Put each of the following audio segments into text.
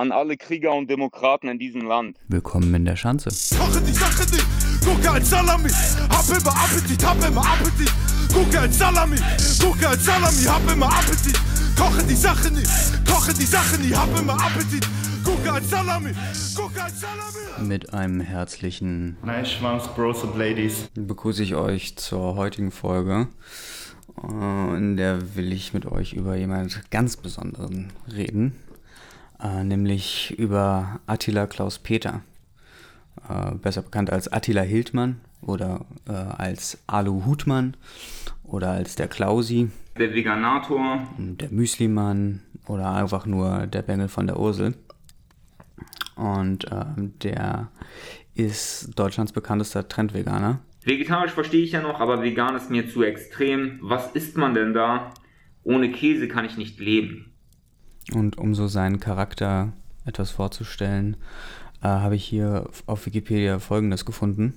an alle Krieger und Demokraten in diesem Land. Willkommen in der Schanze. Koche die Sache nicht, gucke als Salami, hab immer Appetit, hab immer Appetit. Gucke als Salami, gucke als Salami, hab immer Appetit. Koche die Sache nicht, koche die Sache nicht, hab immer Appetit. Gucke als Salami, gucke als Salami. Mit einem herzlichen Nice Schwanz, Bros und Ladies. begrüße ich euch zur heutigen Folge. Äh, In der will ich mit euch über jemand ganz Besonderen reden, äh, nämlich über Attila Klaus Peter, äh, besser bekannt als Attila Hildmann oder äh, als Alu Hutmann oder als der Klausi, Der Veganator, der Müslimann oder einfach nur der Bengel von der Ursel. Und ähm, der ist Deutschlands bekanntester Trendveganer. Vegetarisch verstehe ich ja noch, aber vegan ist mir zu extrem. Was isst man denn da? Ohne Käse kann ich nicht leben. Und um so seinen Charakter etwas vorzustellen, äh, habe ich hier auf Wikipedia Folgendes gefunden.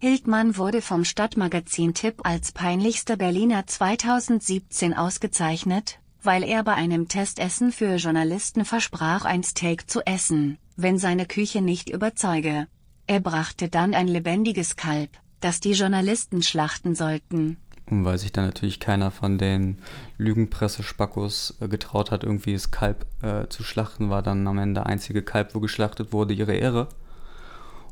Hildmann wurde vom Stadtmagazin Tipp als peinlichster Berliner 2017 ausgezeichnet, weil er bei einem Testessen für Journalisten versprach, ein Steak zu essen, wenn seine Küche nicht überzeuge. Er brachte dann ein lebendiges Kalb, das die Journalisten schlachten sollten. Und weil sich dann natürlich keiner von den Lügenpresse-Spackos äh, getraut hat, irgendwie das Kalb äh, zu schlachten, war dann am Ende der einzige Kalb, wo geschlachtet wurde, ihre Ehre.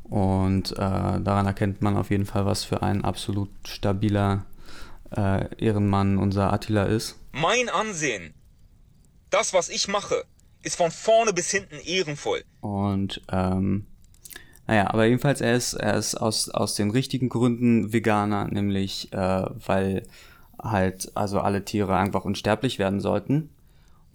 Und äh, daran erkennt man auf jeden Fall, was für ein absolut stabiler äh, Ehrenmann unser Attila ist. Mein Ansehen, das, was ich mache, ist von vorne bis hinten ehrenvoll. Und ähm, naja, aber jedenfalls er ist, er ist aus, aus den richtigen Gründen Veganer, nämlich äh, weil halt also alle Tiere einfach unsterblich werden sollten.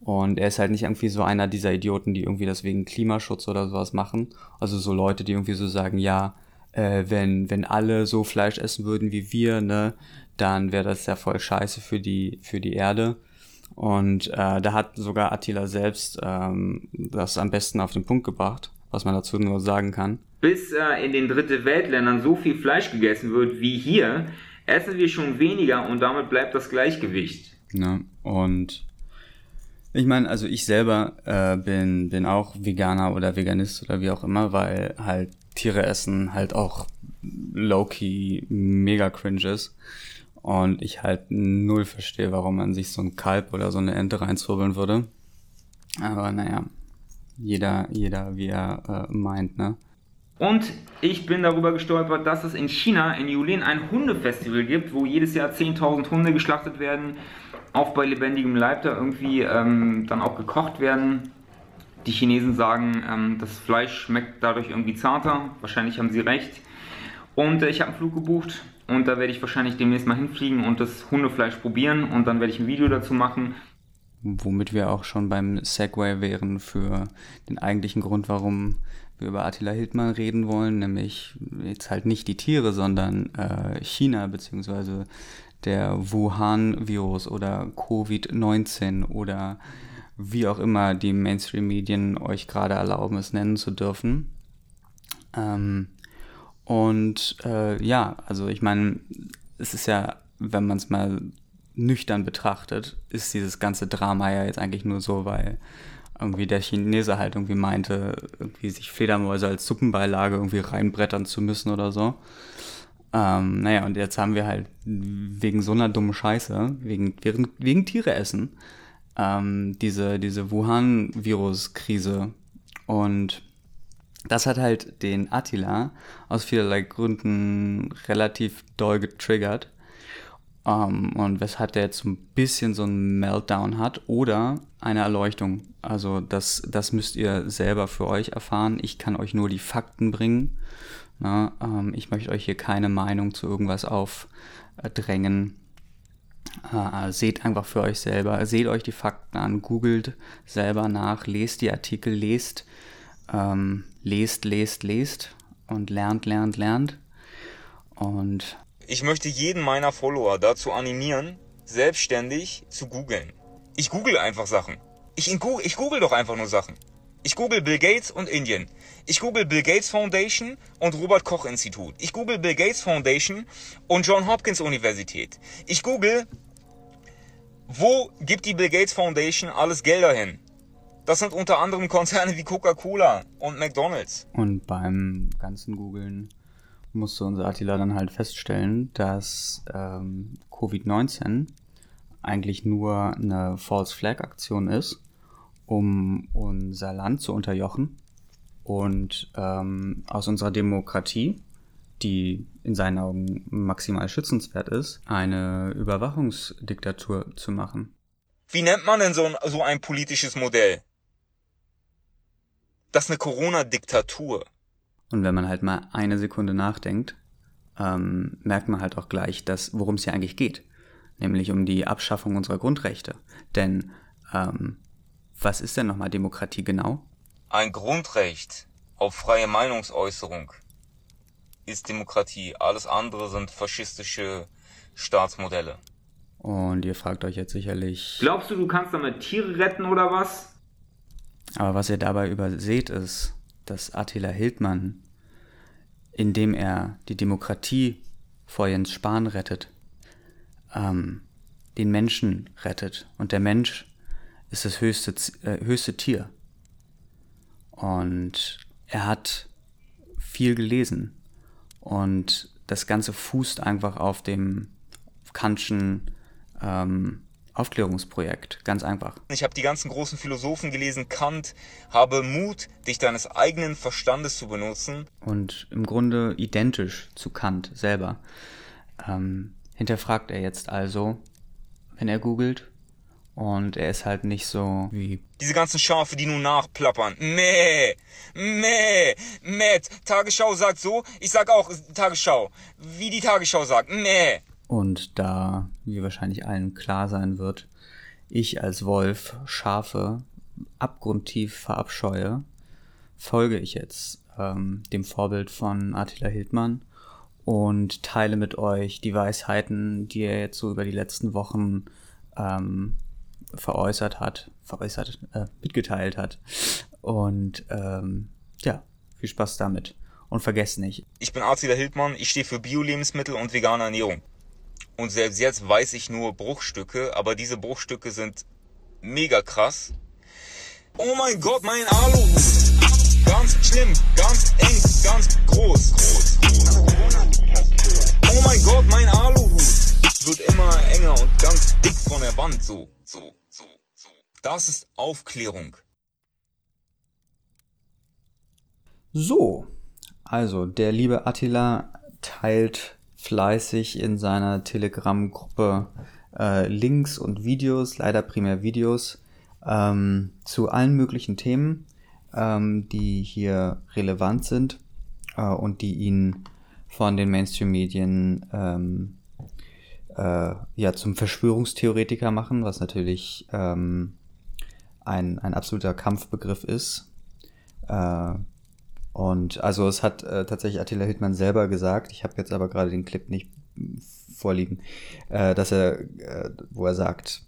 Und er ist halt nicht irgendwie so einer dieser Idioten, die irgendwie das wegen Klimaschutz oder sowas machen. Also so Leute, die irgendwie so sagen, ja, äh, wenn, wenn alle so Fleisch essen würden wie wir, ne, dann wäre das ja voll scheiße für die, für die Erde. Und äh, da hat sogar Attila selbst ähm, das am besten auf den Punkt gebracht, was man dazu nur sagen kann. Bis äh, in den dritte Weltländern so viel Fleisch gegessen wird wie hier, essen wir schon weniger und damit bleibt das Gleichgewicht. Ne? Und ich meine, also ich selber äh, bin, bin auch Veganer oder Veganist oder wie auch immer, weil halt Tiere essen halt auch low-key mega cringe ist. Und ich halt null verstehe, warum man sich so ein Kalb oder so eine Ente reinzwirbeln würde. Aber naja, jeder, jeder wie er äh, meint, ne? Und ich bin darüber gestolpert, dass es in China in Yulin ein Hundefestival gibt, wo jedes Jahr 10.000 Hunde geschlachtet werden, auch bei lebendigem Leib da irgendwie ähm, dann auch gekocht werden. Die Chinesen sagen, ähm, das Fleisch schmeckt dadurch irgendwie zarter. Wahrscheinlich haben sie recht. Und äh, ich habe einen Flug gebucht und da werde ich wahrscheinlich demnächst mal hinfliegen und das Hundefleisch probieren und dann werde ich ein Video dazu machen. Womit wir auch schon beim Segway wären für den eigentlichen Grund, warum wir über Attila Hildmann reden wollen, nämlich jetzt halt nicht die Tiere, sondern äh, China beziehungsweise der Wuhan-Virus oder Covid-19 oder wie auch immer die Mainstream-Medien euch gerade erlauben, es nennen zu dürfen. Ähm, und äh, ja, also ich meine, es ist ja, wenn man es mal nüchtern betrachtet, ist dieses ganze Drama ja jetzt eigentlich nur so, weil irgendwie der Chinese halt irgendwie meinte, irgendwie sich Fledermäuse als Suppenbeilage irgendwie reinbrettern zu müssen oder so. Ähm, naja, und jetzt haben wir halt wegen so einer dummen Scheiße, wegen, wegen, wegen Tiere essen, ähm, diese, diese Wuhan-Virus-Krise. Und das hat halt den Attila aus vielerlei Gründen relativ doll getriggert. Um, und weshalb der jetzt so ein bisschen so einen Meltdown hat oder eine Erleuchtung. Also das, das müsst ihr selber für euch erfahren. Ich kann euch nur die Fakten bringen. Na, ähm, ich möchte euch hier keine Meinung zu irgendwas aufdrängen. Äh, seht einfach für euch selber, seht euch die Fakten an, googelt selber nach, lest die Artikel, lest, ähm, lest, lest, lest und lernt, lernt, lernt. Und Ich möchte jeden meiner Follower dazu animieren, selbstständig zu googeln. Ich google einfach Sachen. Ich, Google, ich google doch einfach nur Sachen. Ich google Bill Gates und Indien. Ich google Bill Gates Foundation und Robert Koch Institut. Ich google Bill Gates Foundation und John Hopkins Universität. Ich google, wo gibt die Bill Gates Foundation alles Gelder hin? Das sind unter anderem Konzerne wie Coca-Cola und McDonald's. Und beim ganzen Googlen musste unser Attila dann halt feststellen, dass ähm, Covid-19 eigentlich nur eine False Flag Aktion ist, um unser Land zu unterjochen und ähm, aus unserer Demokratie, die in seinen Augen maximal schützenswert ist, eine Überwachungsdiktatur zu machen. Wie nennt man denn so ein, so ein politisches Modell? Das ist eine Corona-Diktatur. Und wenn man halt mal eine Sekunde nachdenkt, ähm, merkt man halt auch gleich, dass worum es hier eigentlich geht, nämlich um die Abschaffung unserer Grundrechte. Denn ähm, was ist denn nochmal Demokratie genau? Ein Grundrecht auf freie Meinungsäußerung ist Demokratie. Alles andere sind faschistische Staatsmodelle. Und ihr fragt euch jetzt sicherlich. Glaubst du, du kannst damit Tiere retten oder was? Aber was ihr dabei überseht, ist, dass Attila Hildmann, indem er die Demokratie vor Jens Spahn rettet, ähm, den Menschen rettet. Und der Mensch ist das höchste, äh, höchste Tier. Und er hat viel gelesen. Und das Ganze fußt einfach auf dem Kantschen ähm, Aufklärungsprojekt, ganz einfach. Ich habe die ganzen großen Philosophen gelesen, Kant, habe Mut, dich deines eigenen Verstandes zu benutzen. Und im Grunde identisch zu Kant selber. Ähm, hinterfragt er jetzt also, wenn er googelt, und er ist halt nicht so wie. Diese ganzen Schafe, die nun nachplappern. Meh, meh, meh. Tagesschau sagt so, ich sag auch Tagesschau. Wie die Tagesschau sagt. Meh. Und da, wie wahrscheinlich allen klar sein wird, ich als Wolf Schafe abgrundtief verabscheue, folge ich jetzt ähm, dem Vorbild von Attila Hildmann und teile mit euch die Weisheiten, die er jetzt so über die letzten Wochen ähm, veräußert hat, veräußert, äh, mitgeteilt hat. Und ähm, ja, viel Spaß damit. Und vergesst nicht. Ich bin Attila Hildmann, ich stehe für Bio-Lebensmittel und vegane Ernährung. Und selbst jetzt weiß ich nur Bruchstücke, aber diese Bruchstücke sind mega krass. Oh mein Gott, mein Aluhut. Ganz schlimm, ganz eng, ganz groß. Oh mein Gott, mein Aluhut. Wird immer enger und ganz dick von der Wand, so, so, so, so. Das ist Aufklärung. So, also der liebe Attila teilt fleißig in seiner Telegram-Gruppe äh, Links und Videos, leider primär Videos, ähm, zu allen möglichen Themen, ähm, die hier relevant sind äh, und die ihn von den Mainstream-Medien ähm, äh, ja, zum Verschwörungstheoretiker machen, was natürlich ähm, ein, ein absoluter Kampfbegriff ist. Und also es hat äh, tatsächlich Attila Hildmann selber gesagt, ich habe jetzt aber gerade den Clip nicht vorliegen, äh, dass er, äh, wo er sagt,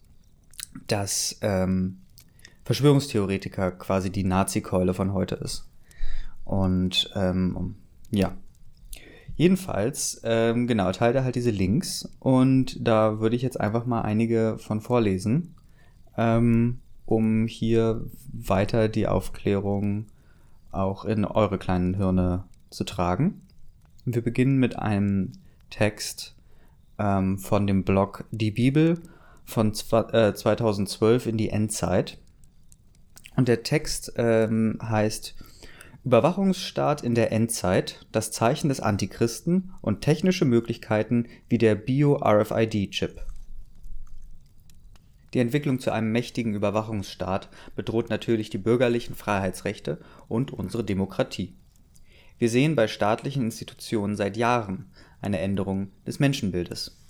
dass ähm, Verschwörungstheoretiker quasi die Nazi-Keule von heute ist. Und ähm, ja. Jedenfalls, ähm, genau, teilt er halt diese Links und da würde ich jetzt einfach mal einige von vorlesen, ähm, um hier weiter die Aufklärung auch in eure kleinen Hirne zu tragen. Wir beginnen mit einem Text ähm, von dem Blog Die Bibel von äh, 2012 in die Endzeit. Und der Text ähm, heißt Überwachungsstaat in der Endzeit, das Zeichen des Antichristen und technische Möglichkeiten wie der Bio-RFID-Chip. Die Entwicklung zu einem mächtigen Überwachungsstaat bedroht natürlich die bürgerlichen Freiheitsrechte und unsere Demokratie. Wir sehen bei staatlichen Institutionen seit Jahren eine Änderung des Menschenbildes.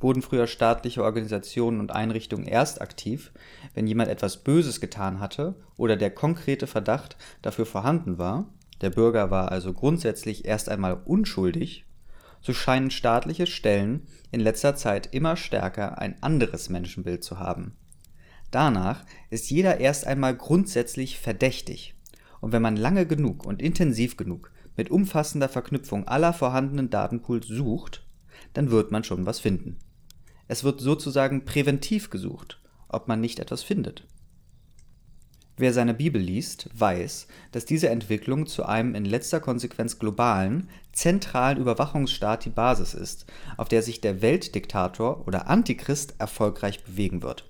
Wurden früher staatliche Organisationen und Einrichtungen erst aktiv, wenn jemand etwas Böses getan hatte oder der konkrete Verdacht dafür vorhanden war, der Bürger war also grundsätzlich erst einmal unschuldig so scheinen staatliche Stellen in letzter Zeit immer stärker ein anderes Menschenbild zu haben. Danach ist jeder erst einmal grundsätzlich verdächtig, und wenn man lange genug und intensiv genug mit umfassender Verknüpfung aller vorhandenen Datenpools sucht, dann wird man schon was finden. Es wird sozusagen präventiv gesucht, ob man nicht etwas findet. Wer seine Bibel liest, weiß, dass diese Entwicklung zu einem in letzter Konsequenz globalen, zentralen Überwachungsstaat die Basis ist, auf der sich der Weltdiktator oder Antichrist erfolgreich bewegen wird.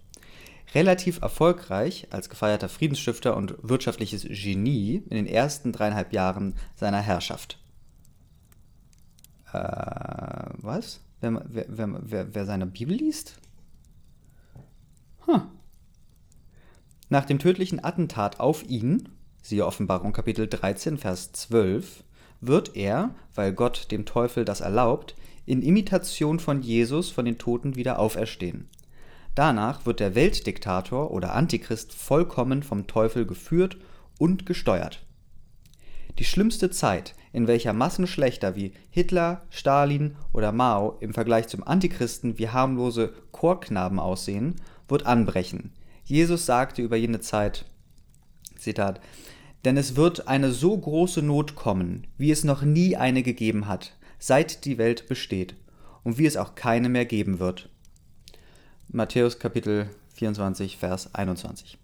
Relativ erfolgreich als gefeierter Friedensstifter und wirtschaftliches Genie in den ersten dreieinhalb Jahren seiner Herrschaft. Äh, was? Wer, wer, wer, wer seine Bibel liest? Huh. Nach dem tödlichen Attentat auf ihn, siehe Offenbarung Kapitel 13, Vers 12, wird er, weil Gott dem Teufel das erlaubt, in Imitation von Jesus von den Toten wieder auferstehen. Danach wird der Weltdiktator oder Antichrist vollkommen vom Teufel geführt und gesteuert. Die schlimmste Zeit, in welcher Massenschlechter wie Hitler, Stalin oder Mao im Vergleich zum Antichristen wie harmlose Chorknaben aussehen, wird anbrechen, Jesus sagte über jene Zeit, Zitat, denn es wird eine so große Not kommen, wie es noch nie eine gegeben hat, seit die Welt besteht, und wie es auch keine mehr geben wird. Matthäus Kapitel 24, Vers 21.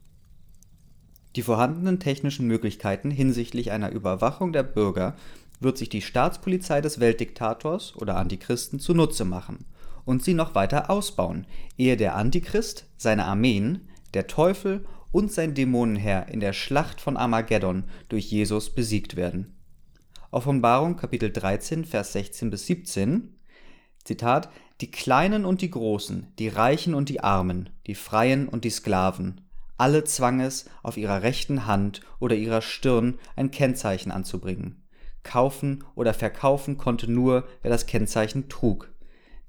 Die vorhandenen technischen Möglichkeiten hinsichtlich einer Überwachung der Bürger wird sich die Staatspolizei des Weltdiktators oder Antichristen zunutze machen und sie noch weiter ausbauen, ehe der Antichrist, seine Armeen, der Teufel und sein Dämonenherr in der Schlacht von Armageddon durch Jesus besiegt werden. Offenbarung Kapitel 13, Vers 16 bis 17 Zitat Die Kleinen und die Großen, die Reichen und die Armen, die Freien und die Sklaven, alle zwang es, auf ihrer rechten Hand oder ihrer Stirn ein Kennzeichen anzubringen. Kaufen oder verkaufen konnte nur, wer das Kennzeichen trug,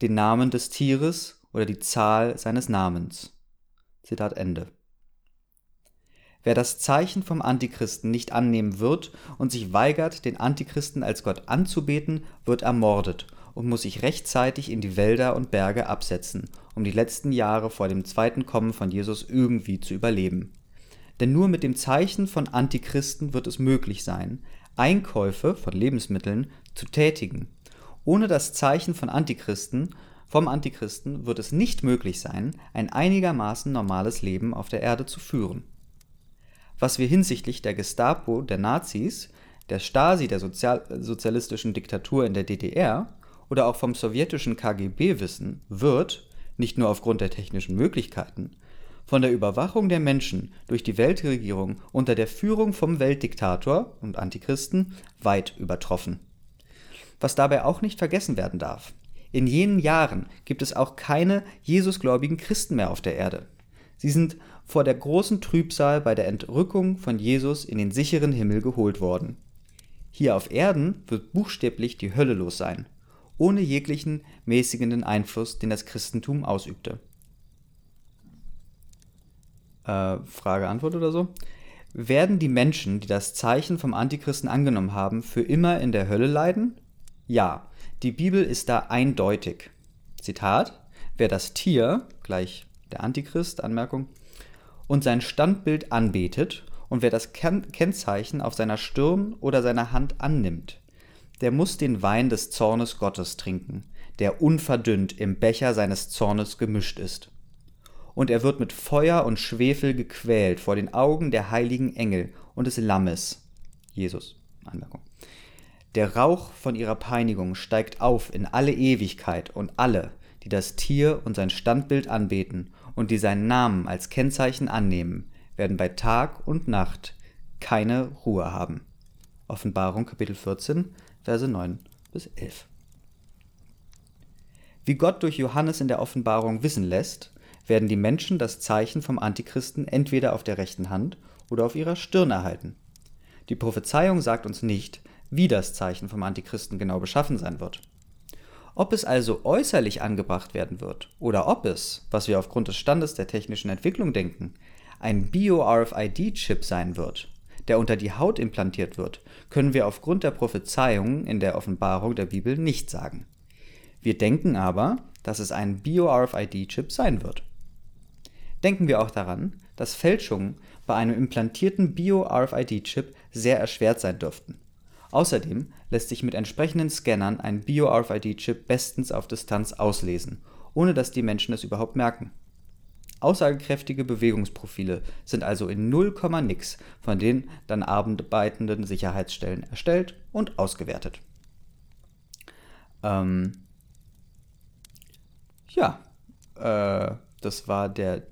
den Namen des Tieres oder die Zahl seines Namens. Zitat Ende. Wer das Zeichen vom Antichristen nicht annehmen wird und sich weigert, den Antichristen als Gott anzubeten, wird ermordet und muss sich rechtzeitig in die Wälder und Berge absetzen, um die letzten Jahre vor dem zweiten Kommen von Jesus irgendwie zu überleben. Denn nur mit dem Zeichen von Antichristen wird es möglich sein, Einkäufe von Lebensmitteln zu tätigen. Ohne das Zeichen von Antichristen vom Antichristen wird es nicht möglich sein, ein einigermaßen normales Leben auf der Erde zu führen. Was wir hinsichtlich der Gestapo, der Nazis, der Stasi, der Sozial sozialistischen Diktatur in der DDR oder auch vom sowjetischen KGB wissen, wird, nicht nur aufgrund der technischen Möglichkeiten, von der Überwachung der Menschen durch die Weltregierung unter der Führung vom Weltdiktator und Antichristen weit übertroffen. Was dabei auch nicht vergessen werden darf, in jenen Jahren gibt es auch keine Jesusgläubigen Christen mehr auf der Erde. Sie sind vor der großen Trübsal bei der Entrückung von Jesus in den sicheren Himmel geholt worden. Hier auf Erden wird buchstäblich die Hölle los sein, ohne jeglichen mäßigenden Einfluss, den das Christentum ausübte. Äh, Frage, Antwort oder so? Werden die Menschen, die das Zeichen vom Antichristen angenommen haben, für immer in der Hölle leiden? Ja, die Bibel ist da eindeutig. Zitat: Wer das Tier, gleich der Antichrist, Anmerkung, und sein Standbild anbetet und wer das Kennzeichen auf seiner Stirn oder seiner Hand annimmt, der muss den Wein des Zornes Gottes trinken, der unverdünnt im Becher seines Zornes gemischt ist. Und er wird mit Feuer und Schwefel gequält vor den Augen der heiligen Engel und des Lammes. Jesus. Anmerkung. Der Rauch von ihrer Peinigung steigt auf in alle Ewigkeit, und alle, die das Tier und sein Standbild anbeten und die seinen Namen als Kennzeichen annehmen, werden bei Tag und Nacht keine Ruhe haben. Offenbarung Kapitel 14, Verse 9 bis 11. Wie Gott durch Johannes in der Offenbarung wissen lässt, werden die Menschen das Zeichen vom Antichristen entweder auf der rechten Hand oder auf ihrer Stirn erhalten. Die Prophezeiung sagt uns nicht, wie das Zeichen vom Antichristen genau beschaffen sein wird. Ob es also äußerlich angebracht werden wird oder ob es, was wir aufgrund des Standes der technischen Entwicklung denken, ein Bio-RFID-Chip sein wird, der unter die Haut implantiert wird, können wir aufgrund der Prophezeiungen in der Offenbarung der Bibel nicht sagen. Wir denken aber, dass es ein Bio-RFID-Chip sein wird. Denken wir auch daran, dass Fälschungen bei einem implantierten Bio-RFID-Chip sehr erschwert sein dürften. Außerdem lässt sich mit entsprechenden Scannern ein Bio-RFID-Chip bestens auf Distanz auslesen, ohne dass die Menschen es überhaupt merken. Aussagekräftige Bewegungsprofile sind also in 0, nix von den dann arbeitenden Sicherheitsstellen erstellt und ausgewertet. Ähm, ja, äh, das war der,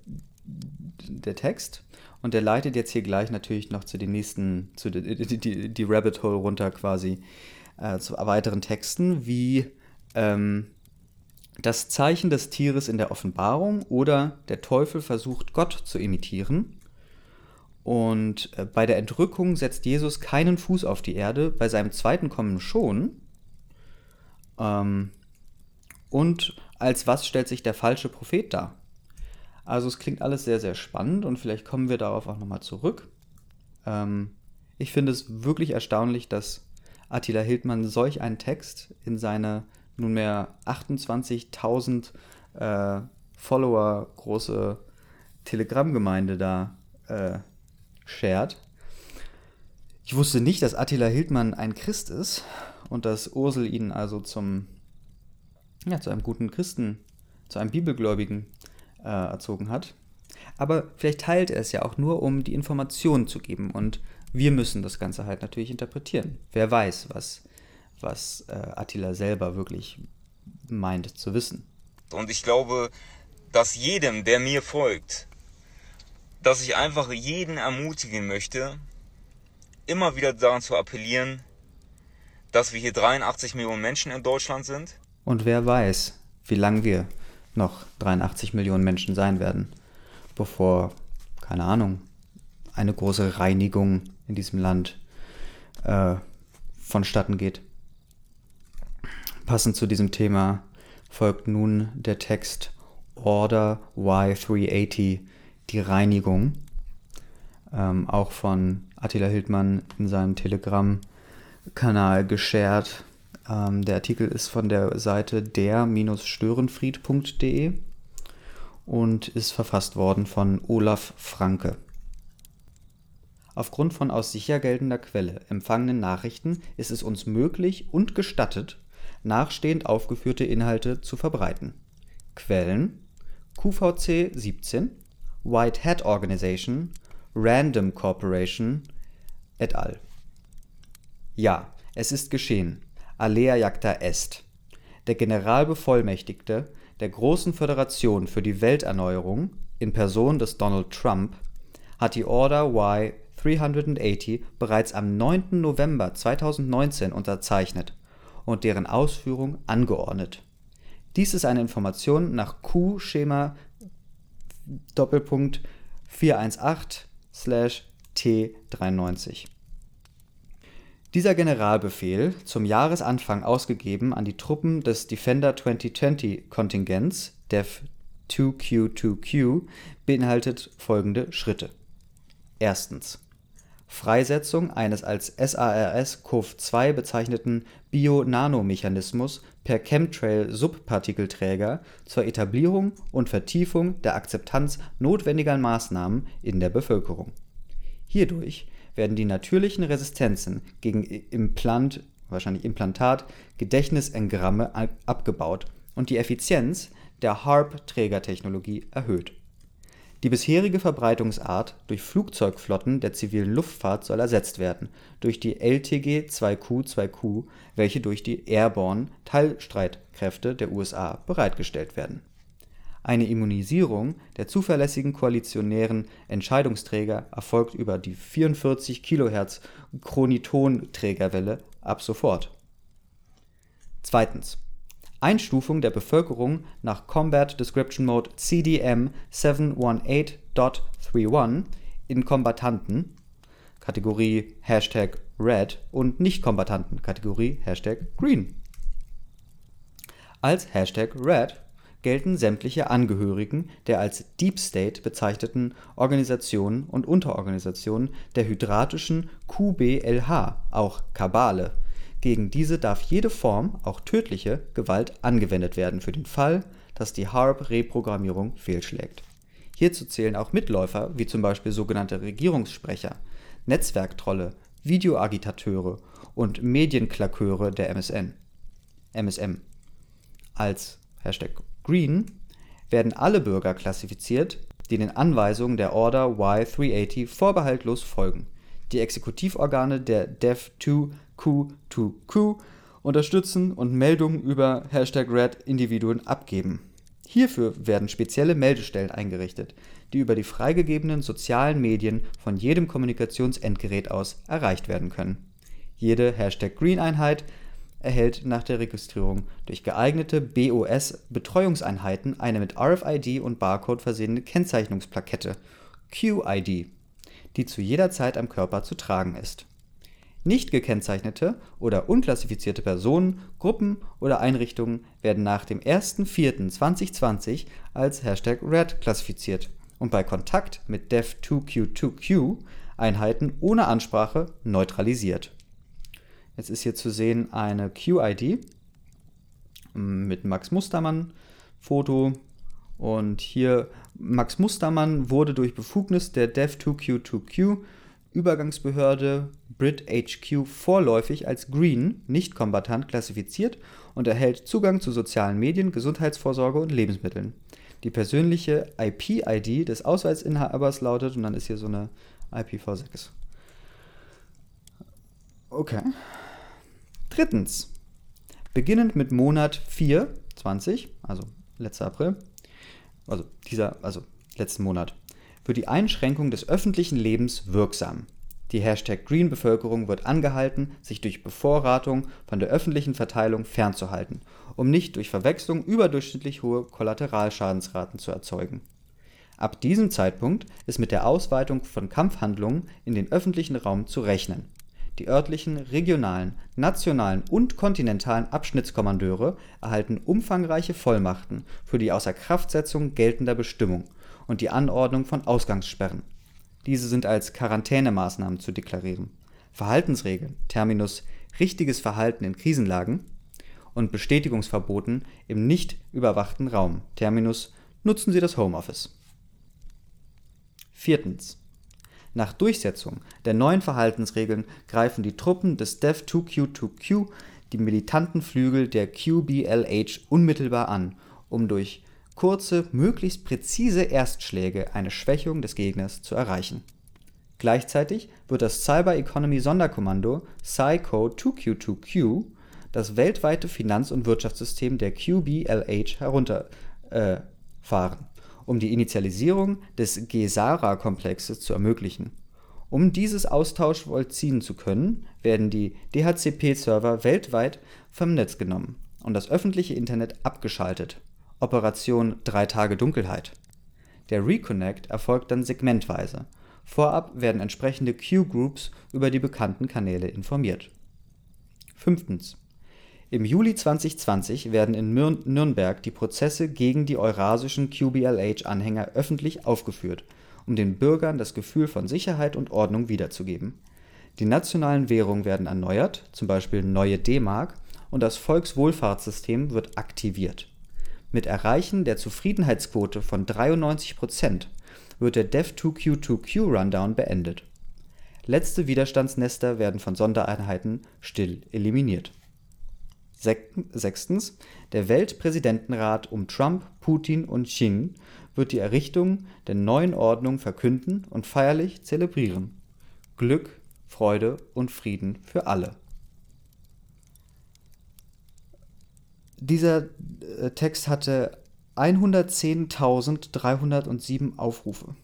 der Text. Und der leitet jetzt hier gleich natürlich noch zu den nächsten, zu die, die, die Rabbit Hole runter quasi, äh, zu weiteren Texten, wie ähm, das Zeichen des Tieres in der Offenbarung oder der Teufel versucht Gott zu imitieren. Und äh, bei der Entrückung setzt Jesus keinen Fuß auf die Erde, bei seinem zweiten Kommen schon. Ähm, und als was stellt sich der falsche Prophet dar? Also es klingt alles sehr, sehr spannend und vielleicht kommen wir darauf auch nochmal zurück. Ähm, ich finde es wirklich erstaunlich, dass Attila Hildmann solch einen Text in seine nunmehr 28.000 äh, Follower große Telegram-Gemeinde da äh, shared. Ich wusste nicht, dass Attila Hildmann ein Christ ist und dass Ursel ihn also zum, ja, zu einem guten Christen, zu einem Bibelgläubigen äh, erzogen hat. Aber vielleicht teilt er es ja auch nur, um die Informationen zu geben. Und wir müssen das Ganze halt natürlich interpretieren. Wer weiß, was, was äh, Attila selber wirklich meint zu wissen. Und ich glaube, dass jedem, der mir folgt, dass ich einfach jeden ermutigen möchte, immer wieder daran zu appellieren, dass wir hier 83 Millionen Menschen in Deutschland sind. Und wer weiß, wie lange wir noch 83 Millionen Menschen sein werden, bevor, keine Ahnung, eine große Reinigung in diesem Land äh, vonstatten geht. Passend zu diesem Thema folgt nun der Text Order Y380, die Reinigung, ähm, auch von Attila Hildmann in seinem Telegram-Kanal geshared ähm, der Artikel ist von der Seite der-störenfried.de und ist verfasst worden von Olaf Franke. Aufgrund von aus sicher geltender Quelle empfangenen Nachrichten ist es uns möglich und gestattet, nachstehend aufgeführte Inhalte zu verbreiten. Quellen QVC 17, White Hat Organization, Random Corporation et al. Ja, es ist geschehen. Alea Jacta Est. Der Generalbevollmächtigte der Großen Föderation für die Welterneuerung in Person des Donald Trump hat die Order Y 380 bereits am 9. November 2019 unterzeichnet und deren Ausführung angeordnet. Dies ist eine Information nach Q-Schema Doppelpunkt 418 T93. Dieser Generalbefehl, zum Jahresanfang ausgegeben an die Truppen des Defender 2020 Kontingents (Def 2Q2Q), beinhaltet folgende Schritte: Erstens Freisetzung eines als SARS-CoV-2 bezeichneten Bio-Nanomechanismus per Chemtrail-Subpartikelträger zur Etablierung und Vertiefung der Akzeptanz notwendiger Maßnahmen in der Bevölkerung. Hierdurch werden die natürlichen Resistenzen gegen Implant, wahrscheinlich Implantat, Gedächtnisengramme abgebaut und die Effizienz der HARP-Trägertechnologie erhöht. Die bisherige Verbreitungsart durch Flugzeugflotten der zivilen Luftfahrt soll ersetzt werden durch die LTG-2Q-2Q, welche durch die Airborne Teilstreitkräfte der USA bereitgestellt werden eine Immunisierung der zuverlässigen koalitionären Entscheidungsträger erfolgt über die 44 kHz Chroniton-Trägerwelle ab sofort. Zweitens. Einstufung der Bevölkerung nach Combat Description Mode CDM 718.31 in Kombattanten Kategorie Hashtag Red und Nicht-Kombattanten Kategorie Hashtag Green. Als Hashtag Red gelten sämtliche Angehörigen der als Deep State bezeichneten Organisationen und Unterorganisationen der hydratischen QBLH (auch Kabale). Gegen diese darf jede Form, auch tödliche, Gewalt angewendet werden für den Fall, dass die HARP-Reprogrammierung fehlschlägt. Hierzu zählen auch Mitläufer wie zum Beispiel sogenannte Regierungssprecher, Netzwerktrolle, Videoagitateure und Medienklaköre der MSN. MSM. Als Hashtag Green werden alle Bürger klassifiziert, die den Anweisungen der Order Y380 vorbehaltlos folgen. Die Exekutivorgane der Dev2Q2Q unterstützen und Meldungen über #Red-Individuen abgeben. Hierfür werden spezielle Meldestellen eingerichtet, die über die freigegebenen sozialen Medien von jedem Kommunikationsendgerät aus erreicht werden können. Jede #Green-Einheit erhält nach der Registrierung durch geeignete BOS-Betreuungseinheiten eine mit RFID und Barcode versehene Kennzeichnungsplakette (QID), die zu jeder Zeit am Körper zu tragen ist. Nicht gekennzeichnete oder unklassifizierte Personen, Gruppen oder Einrichtungen werden nach dem 01.04.2020 als #Red klassifiziert und bei Kontakt mit Dev2Q2Q-Einheiten ohne Ansprache neutralisiert Jetzt ist hier zu sehen eine QID mit Max Mustermann Foto und hier Max Mustermann wurde durch Befugnis der Dev2Q2Q Übergangsbehörde Brit HQ vorläufig als Green, nicht kombatant, klassifiziert und erhält Zugang zu sozialen Medien, Gesundheitsvorsorge und Lebensmitteln. Die persönliche IP-ID des Ausweisinhabers lautet, und dann ist hier so eine IPv6. Okay. Drittens, beginnend mit Monat 4, 20, also letzter April, also dieser, also letzten Monat, wird die Einschränkung des öffentlichen Lebens wirksam. Die Hashtag Green-Bevölkerung wird angehalten, sich durch Bevorratung von der öffentlichen Verteilung fernzuhalten, um nicht durch Verwechslung überdurchschnittlich hohe Kollateralschadensraten zu erzeugen. Ab diesem Zeitpunkt ist mit der Ausweitung von Kampfhandlungen in den öffentlichen Raum zu rechnen die örtlichen, regionalen, nationalen und kontinentalen Abschnittskommandeure erhalten umfangreiche Vollmachten für die Außerkraftsetzung geltender Bestimmung und die Anordnung von Ausgangssperren. Diese sind als Quarantänemaßnahmen zu deklarieren. Verhaltensregeln (Terminus richtiges Verhalten in Krisenlagen) und Bestätigungsverboten im nicht überwachten Raum (Terminus nutzen Sie das Homeoffice). Viertens nach Durchsetzung der neuen Verhaltensregeln greifen die Truppen des Dev2Q2Q die militanten Flügel der QBLH unmittelbar an, um durch kurze, möglichst präzise Erstschläge eine Schwächung des Gegners zu erreichen. Gleichzeitig wird das Cyber Economy Sonderkommando PsyCo2Q2Q das weltweite Finanz und Wirtschaftssystem der QBLH herunterfahren äh, um die Initialisierung des GESARA-Komplexes zu ermöglichen. Um dieses Austausch vollziehen zu können, werden die DHCP-Server weltweit vom Netz genommen und das öffentliche Internet abgeschaltet (Operation Drei Tage Dunkelheit). Der Reconnect erfolgt dann segmentweise, vorab werden entsprechende Q-Groups über die bekannten Kanäle informiert. Im Juli 2020 werden in Nürnberg die Prozesse gegen die eurasischen QBLH-Anhänger öffentlich aufgeführt, um den Bürgern das Gefühl von Sicherheit und Ordnung wiederzugeben. Die nationalen Währungen werden erneuert (z. B. Neue D-Mark) und das Volkswohlfahrtssystem wird aktiviert. Mit Erreichen der Zufriedenheitsquote von 93 Prozent wird der Dev2Q2Q-Rundown beendet. Letzte Widerstandsnester werden von Sondereinheiten still eliminiert Sechstens, der Weltpräsidentenrat um Trump, Putin und Xi wird die Errichtung der neuen Ordnung verkünden und feierlich zelebrieren. Glück, Freude und Frieden für alle. Dieser äh, Text hatte 110.307 Aufrufe.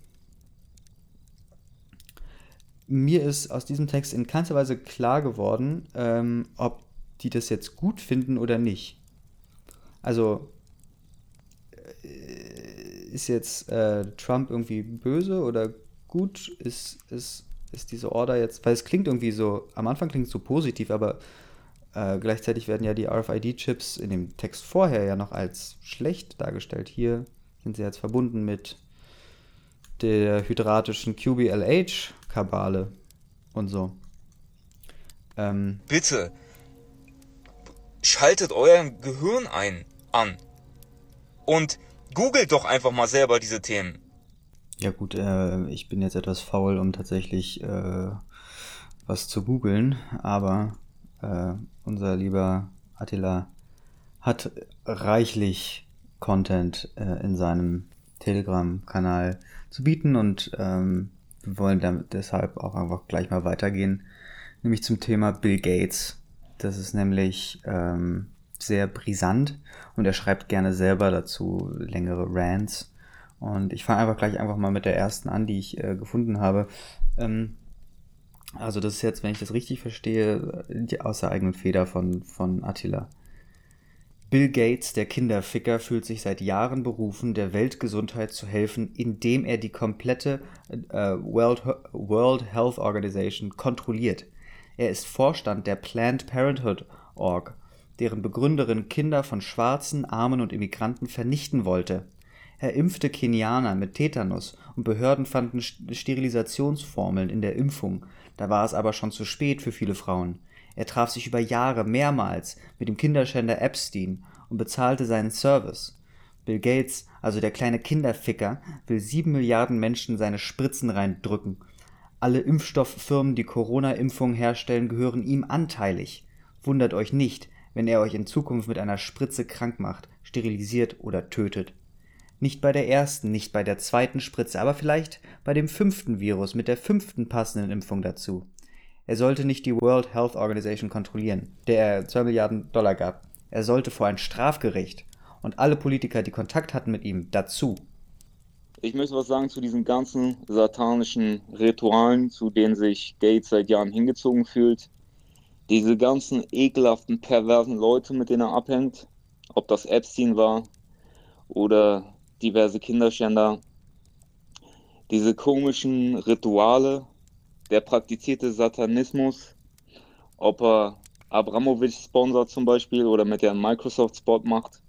Mir ist aus diesem Text in keinster Weise klar geworden, ähm, ob die das jetzt gut finden oder nicht. Also äh, ist jetzt äh, Trump irgendwie böse oder gut? Ist, ist, ist diese Order jetzt, weil es klingt irgendwie so, am Anfang klingt es so positiv, aber äh, gleichzeitig werden ja die RFID-Chips in dem Text vorher ja noch als schlecht dargestellt. Hier sind sie jetzt verbunden mit der hydratischen QBLH-Kabale und so. Ähm, Bitte, schaltet euer Gehirn ein, an. Und googelt doch einfach mal selber diese Themen. Ja gut, äh, ich bin jetzt etwas faul, um tatsächlich äh, was zu googeln, aber äh, unser lieber Attila hat reichlich Content äh, in seinem Telegram-Kanal zu bieten und ähm, wir wollen deshalb auch einfach gleich mal weitergehen, nämlich zum Thema Bill Gates. Das ist nämlich ähm, sehr brisant und er schreibt gerne selber dazu längere Rants. Und ich fange einfach gleich einfach mal mit der ersten an, die ich äh, gefunden habe. Ähm, also das ist jetzt, wenn ich das richtig verstehe, die, aus der eigenen Feder von, von Attila. Bill Gates, der Kinderficker, fühlt sich seit Jahren berufen, der Weltgesundheit zu helfen, indem er die komplette äh, World, World Health Organization kontrolliert. Er ist Vorstand der Planned Parenthood Org, deren Begründerin Kinder von Schwarzen, Armen und Immigranten vernichten wollte. Er impfte Kenianer mit Tetanus und Behörden fanden Sterilisationsformeln in der Impfung. Da war es aber schon zu spät für viele Frauen. Er traf sich über Jahre mehrmals mit dem Kinderschänder Epstein und bezahlte seinen Service. Bill Gates, also der kleine Kinderficker, will sieben Milliarden Menschen seine Spritzen reindrücken. Alle Impfstofffirmen, die Corona-Impfungen herstellen, gehören ihm anteilig. Wundert euch nicht, wenn er euch in Zukunft mit einer Spritze krank macht, sterilisiert oder tötet. Nicht bei der ersten, nicht bei der zweiten Spritze, aber vielleicht bei dem fünften Virus mit der fünften passenden Impfung dazu. Er sollte nicht die World Health Organization kontrollieren, der er 2 Milliarden Dollar gab. Er sollte vor ein Strafgericht und alle Politiker, die Kontakt hatten mit ihm, dazu. Ich möchte was sagen zu diesen ganzen satanischen Ritualen, zu denen sich Gates seit Jahren hingezogen fühlt. Diese ganzen ekelhaften, perversen Leute, mit denen er abhängt, ob das Epstein war oder diverse Kinderschänder, diese komischen Rituale, der praktizierte Satanismus, ob er Abramovic sponsert zum Beispiel oder mit der Microsoft Spot macht.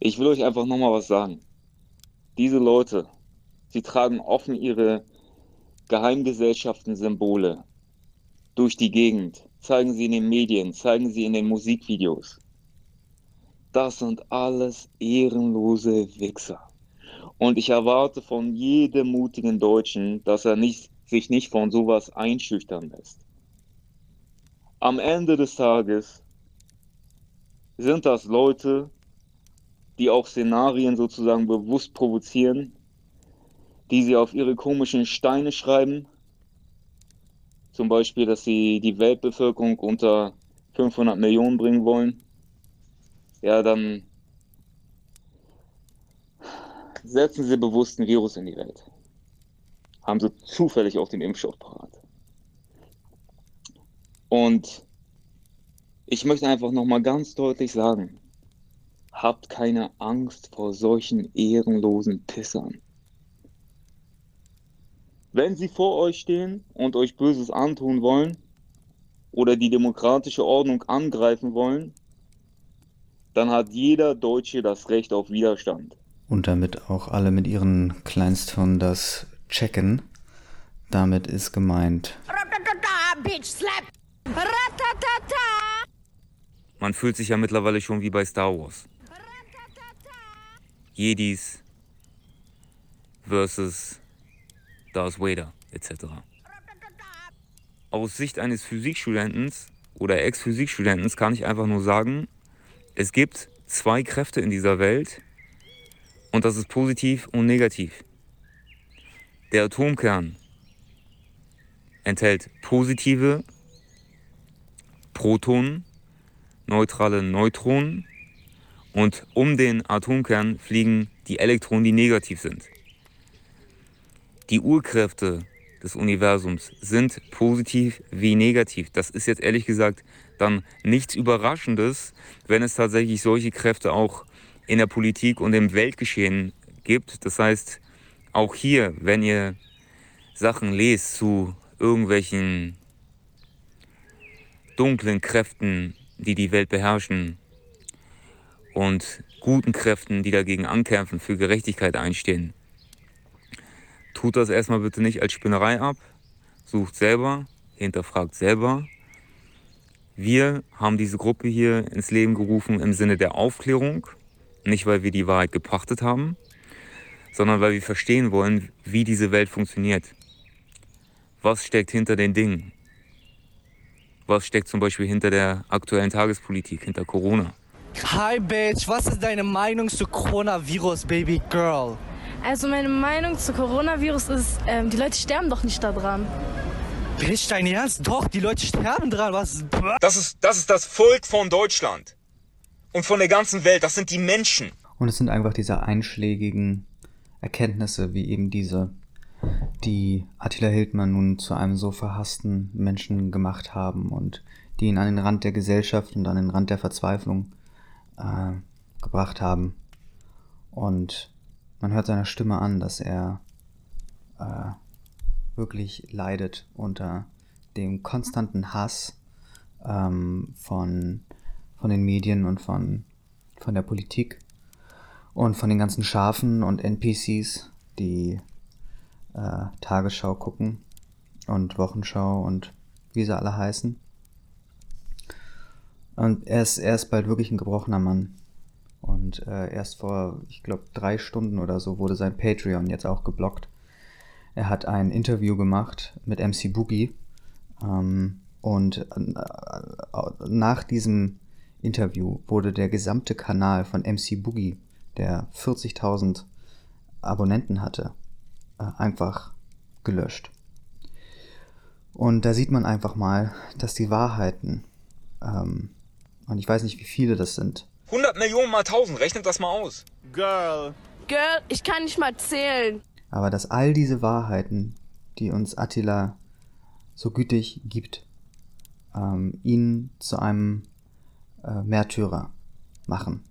Ich will euch einfach nochmal was sagen. Diese Leute, sie tragen offen ihre Geheimgesellschaften-Symbole durch die Gegend, zeigen sie in den Medien, zeigen sie in den Musikvideos. Das sind alles ehrenlose Wichser. Und ich erwarte von jedem mutigen Deutschen, dass er nicht sich nicht von sowas einschüchtern lässt. Am Ende des Tages sind das Leute, die auch Szenarien sozusagen bewusst provozieren, die sie auf ihre komischen Steine schreiben. Zum Beispiel, dass sie die Weltbevölkerung unter 500 Millionen bringen wollen. Ja, dann setzen sie bewusst ein Virus in die Welt haben sie zufällig auch den Impfstoff parat. Und ich möchte einfach nochmal ganz deutlich sagen, habt keine Angst vor solchen ehrenlosen Pissern. Wenn sie vor euch stehen und euch Böses antun wollen oder die demokratische Ordnung angreifen wollen, dann hat jeder Deutsche das Recht auf Widerstand. Und damit auch alle mit ihren Kleinsthirnen das checken. Damit ist gemeint. Man fühlt sich ja mittlerweile schon wie bei Star Wars. Jedis versus Darth Vader etc. Aus Sicht eines Physikstudenten oder Ex-Physikstudenten kann ich einfach nur sagen, es gibt zwei Kräfte in dieser Welt und das ist positiv und negativ. Der Atomkern enthält positive Protonen, neutrale Neutronen und um den Atomkern fliegen die Elektronen, die negativ sind. Die Urkräfte des Universums sind positiv wie negativ. Das ist jetzt ehrlich gesagt dann nichts Überraschendes, wenn es tatsächlich solche Kräfte auch in der Politik und im Weltgeschehen gibt. Das heißt, auch hier, wenn ihr Sachen lest zu irgendwelchen dunklen Kräften, die die Welt beherrschen und guten Kräften, die dagegen ankämpfen, für Gerechtigkeit einstehen, tut das erstmal bitte nicht als Spinnerei ab, sucht selber, hinterfragt selber. Wir haben diese Gruppe hier ins Leben gerufen im Sinne der Aufklärung, nicht weil wir die Wahrheit gepachtet haben, sondern weil wir verstehen wollen, wie diese Welt funktioniert. Was steckt hinter den Dingen? Was steckt zum Beispiel hinter der aktuellen Tagespolitik, hinter Corona? Hi Bitch, was ist deine Meinung zu Coronavirus, Baby Girl? Also meine Meinung zu Coronavirus ist, ähm, die Leute sterben doch nicht daran. Bist dein Ernst? Doch, die Leute sterben dran. Was? Das ist, das ist das Volk von Deutschland. Und von der ganzen Welt. Das sind die Menschen. Und es sind einfach diese einschlägigen Erkenntnisse, wie eben diese, die Attila Hildmann nun zu einem so verhassten Menschen gemacht haben und die ihn an den Rand der Gesellschaft und an den Rand der Verzweiflung äh, gebracht haben. Und man hört seiner Stimme an, dass er äh, wirklich leidet unter dem konstanten Hass ähm, von, von den Medien und von, von der Politik und von den ganzen Schafen und NPCs, die äh, Tagesschau gucken und Wochenschau und wie sie alle heißen. Und er ist, er ist bald wirklich ein gebrochener Mann. Und äh, erst vor, ich glaube, drei Stunden oder so wurde sein Patreon jetzt auch geblockt. Er hat ein Interview gemacht mit MC Boogie. Ähm, und äh, nach diesem Interview wurde der gesamte Kanal von MC Boogie, der 40.000 Abonnenten hatte, äh, einfach gelöscht. Und da sieht man einfach mal, dass die Wahrheiten, ähm, und ich weiß nicht, wie viele das sind. 100 Millionen mal 1000, rechnet das mal aus. Girl. Girl, ich kann nicht mal zählen. Aber dass all diese Wahrheiten, die uns Attila so gütig gibt, ähm, ihn zu einem äh, Märtyrer machen.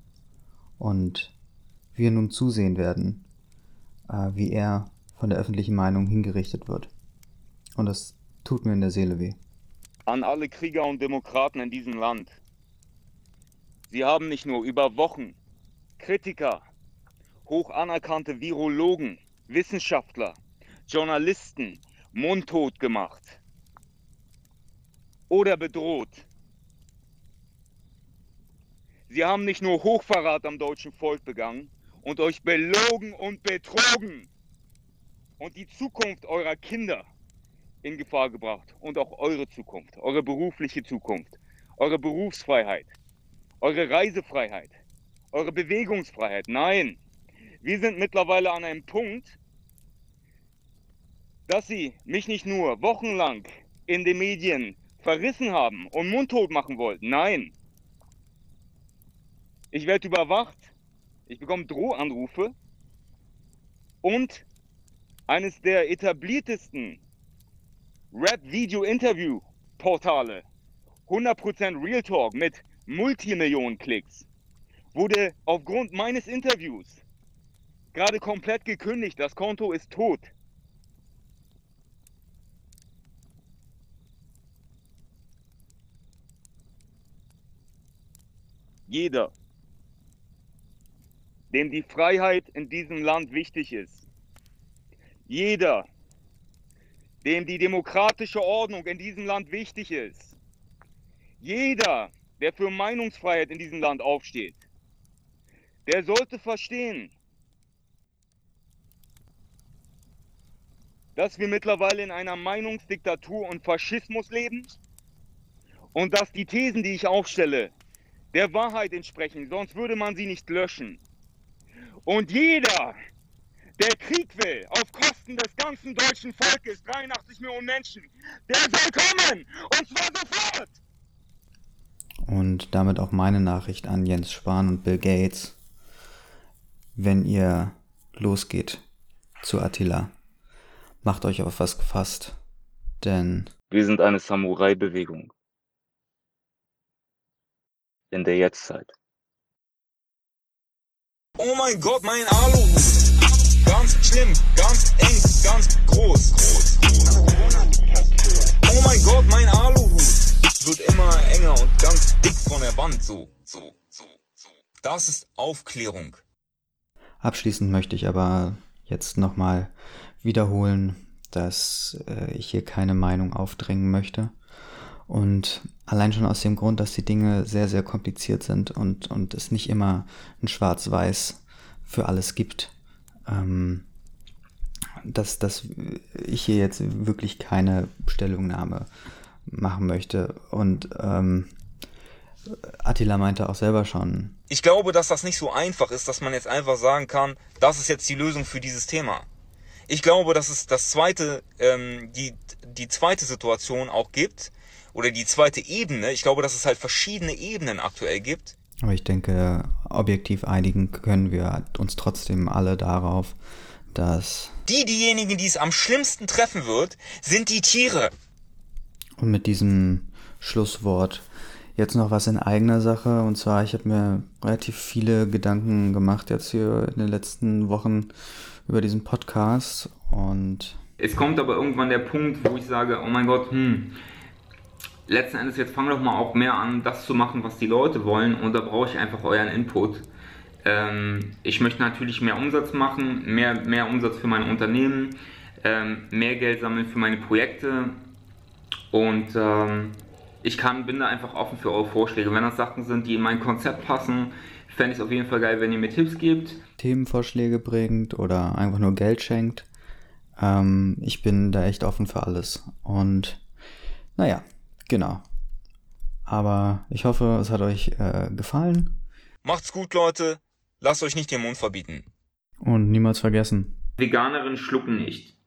Und wir nun zusehen werden, äh, wie er von der öffentlichen Meinung hingerichtet wird. Und das tut mir in der Seele weh. An alle Krieger und Demokraten in diesem Land. Sie haben nicht nur über Wochen Kritiker, hoch anerkannte Virologen, Wissenschaftler, Journalisten mundtot gemacht oder bedroht. Sie haben nicht nur Hochverrat am deutschen Volk begangen und euch belogen und betrogen und die Zukunft eurer Kinder in Gefahr gebracht und auch eure Zukunft, eure berufliche Zukunft, eure Berufsfreiheit, eure Reisefreiheit, eure Bewegungsfreiheit. Nein, wir sind mittlerweile an einem Punkt, dass sie mich nicht nur wochenlang in den Medien verrissen haben und mundtot machen wollten. Nein. Ich werde überwacht, ich bekomme Drohanrufe und eines der etabliertesten Rap-Video-Interview-Portale, 100% Real Talk mit Multimillionen Klicks, wurde aufgrund meines Interviews gerade komplett gekündigt. Das Konto ist tot. Jeder, dem die Freiheit in diesem Land wichtig ist, jeder, dem die demokratische Ordnung in diesem Land wichtig ist, jeder, der für Meinungsfreiheit in diesem Land aufsteht, der sollte verstehen, dass wir mittlerweile in einer Meinungsdiktatur und Faschismus leben und dass die Thesen, die ich aufstelle, der Wahrheit entsprechen, sonst würde man sie nicht löschen. Und jeder, der Krieg will, auf Kosten des ganzen deutschen Volkes, 83 Millionen Menschen, der soll kommen, und zwar sofort. Und damit auch meine Nachricht an Jens Spahn und Bill Gates. Wenn ihr losgeht zu Attila, macht euch auf was gefasst, denn wir sind eine Samurai-Bewegung in der Jetztzeit. Oh mein Gott, mein Aluhut. Ganz schlimm, ganz eng, ganz groß. Oh mein Gott, mein Aluhut. Wird immer enger und ganz dick von der Wand. So, so, so, so. Das ist Aufklärung. Abschließend möchte ich aber jetzt nochmal wiederholen, dass äh, ich hier keine Meinung aufdrängen möchte. Und allein schon aus dem Grund, dass die Dinge sehr, sehr kompliziert sind und, und es nicht immer ein Schwarz-Weiß für alles gibt. Ähm, dass, dass ich hier jetzt wirklich keine Stellungnahme machen möchte. Und ähm, Attila meinte auch selber schon. Ich glaube, dass das nicht so einfach ist, dass man jetzt einfach sagen kann, das ist jetzt die Lösung für dieses Thema. Ich glaube, dass es das zweite, ähm, die, die zweite Situation auch gibt, oder die zweite Ebene. Ich glaube, dass es halt verschiedene Ebenen aktuell gibt. Aber ich denke, objektiv einigen können wir uns trotzdem alle darauf, dass. Die, diejenigen, die es am schlimmsten treffen wird, sind die Tiere. Und mit diesem Schlusswort jetzt noch was in eigener Sache. Und zwar, ich habe mir relativ viele Gedanken gemacht jetzt hier in den letzten Wochen über diesen Podcast. Und es kommt aber irgendwann der Punkt, wo ich sage, oh mein Gott, hm, letzten Endes jetzt fang doch mal auch mehr an, das zu machen, was die Leute wollen. Und da brauche ich einfach euren Input. Ähm, ich möchte natürlich mehr Umsatz machen, mehr, mehr Umsatz für mein Unternehmen, ähm, mehr Geld sammeln für meine Projekte. Und ähm, ich kann, bin da einfach offen für eure Vorschläge. Wenn das Sachen sind, die in mein Konzept passen, fände ich es auf jeden Fall geil, wenn ihr mir Tipps gebt. Themenvorschläge bringt oder einfach nur Geld schenkt. Ähm, ich bin da echt offen für alles. Und naja, genau. Aber ich hoffe, es hat euch äh, gefallen. Macht's gut, Leute. Lasst euch nicht den Mund verbieten. Und niemals vergessen. Veganerinnen schlucken nicht.